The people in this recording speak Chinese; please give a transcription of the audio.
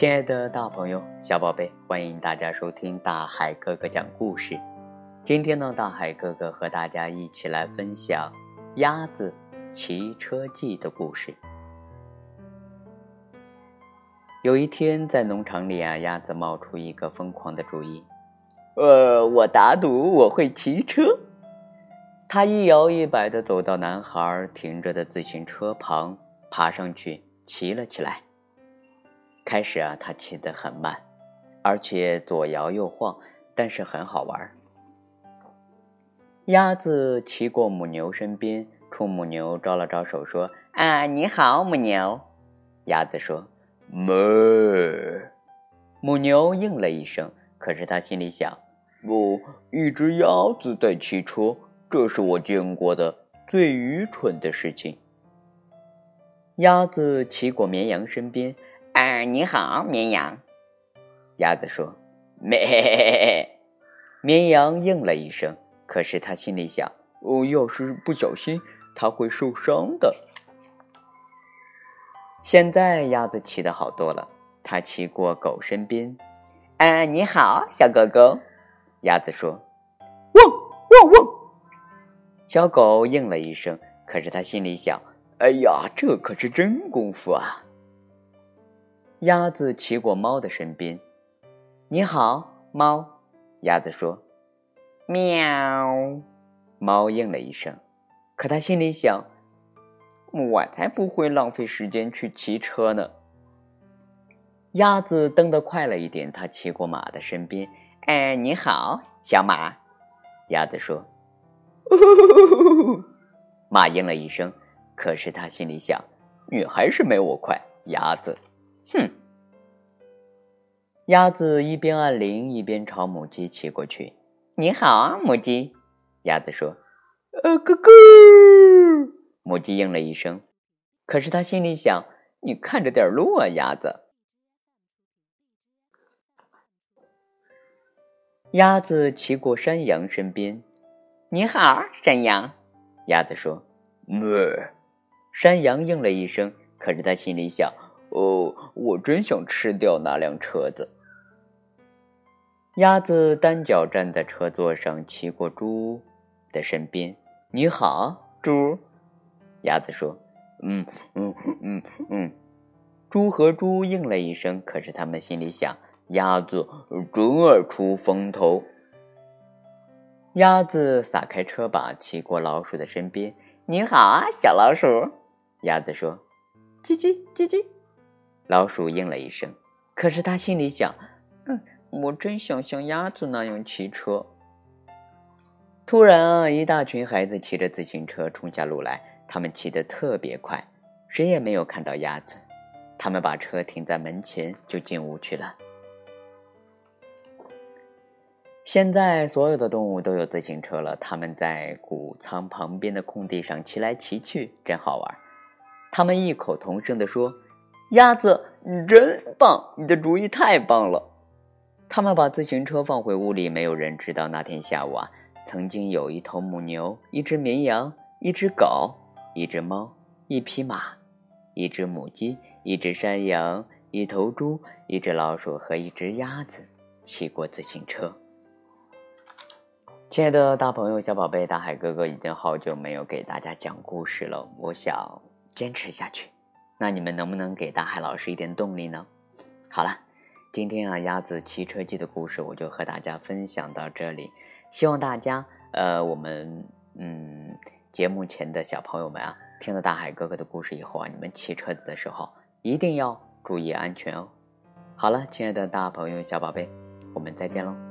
亲爱的大朋友、小宝贝，欢迎大家收听大海哥哥讲故事。今天呢，大海哥哥和大家一起来分享《鸭子骑车记》的故事。有一天，在农场里啊，鸭子冒出一个疯狂的主意：“呃，我打赌我会骑车。”他一摇一摆地走到男孩停着的自行车旁，爬上去骑了起来。开始啊，他骑得很慢，而且左摇右晃，但是很好玩。鸭子骑过母牛身边，冲母牛招了招手，说：“啊，你好，母牛。”鸭子说：“哞。”母牛应了一声，可是他心里想：“不，一只鸭子在骑车，这是我见过的最愚蠢的事情。”鸭子骑过绵羊身边。啊，你好，绵羊。鸭子说：“咩。”绵羊应了一声，可是他心里想：“哦，要是不小心，它会受伤的。”现在鸭子骑的好多了，它骑过狗身边。“啊，你好，小狗狗。”鸭子说：“汪汪汪。”小狗应了一声，可是它心里想：“哎呀，这可是真功夫啊！”鸭子骑过猫的身边，“你好，猫。”鸭子说，“喵。”猫应了一声，可它心里想：“我才不会浪费时间去骑车呢。”鸭子蹬得快了一点，它骑过马的身边，“哎，你好，小马。”鸭子说，“马应了一声，可是他心里想：“你还是没我快，鸭子。”哼！鸭子一边按铃一边朝母鸡骑过去。“你好啊，母鸡。”鸭子说。“呃，咯咯。”母鸡应了一声，可是它心里想：“你看着点路啊，鸭子。”鸭子骑过山羊身边。“你好，山羊。”鸭子说。“咩。”山羊应了一声，可是它心里想。哦，我真想吃掉那辆车子。鸭子单脚站在车座上，骑过猪的身边。“你好，猪。”鸭子说。“嗯嗯嗯嗯。”猪和猪应了一声，可是他们心里想：“鸭子真爱出风头。”鸭子撒开车把，骑过老鼠的身边。“你好啊，小老鼠。”鸭子说。“叽叽叽叽。”老鼠应了一声，可是他心里想：“嗯，我真想像鸭子那样骑车。”突然啊，一大群孩子骑着自行车冲下路来，他们骑得特别快，谁也没有看到鸭子。他们把车停在门前，就进屋去了。现在所有的动物都有自行车了，他们在谷仓旁边的空地上骑来骑去，真好玩。他们异口同声地说。鸭子，你真棒！你的主意太棒了。他们把自行车放回屋里，没有人知道那天下午啊，曾经有一头母牛、一只绵羊、一只狗、一只猫、一匹马、一只母鸡、一只山羊、一头猪、一只老鼠和一只鸭子骑过自行车。亲爱的大朋友、小宝贝，大海哥哥已经好久没有给大家讲故事了，我想坚持下去。那你们能不能给大海老师一点动力呢？好了，今天啊鸭子骑车记的故事我就和大家分享到这里。希望大家呃我们嗯节目前的小朋友们啊，听了大海哥哥的故事以后啊，你们骑车子的时候一定要注意安全哦。好了，亲爱的大朋友小宝贝，我们再见喽。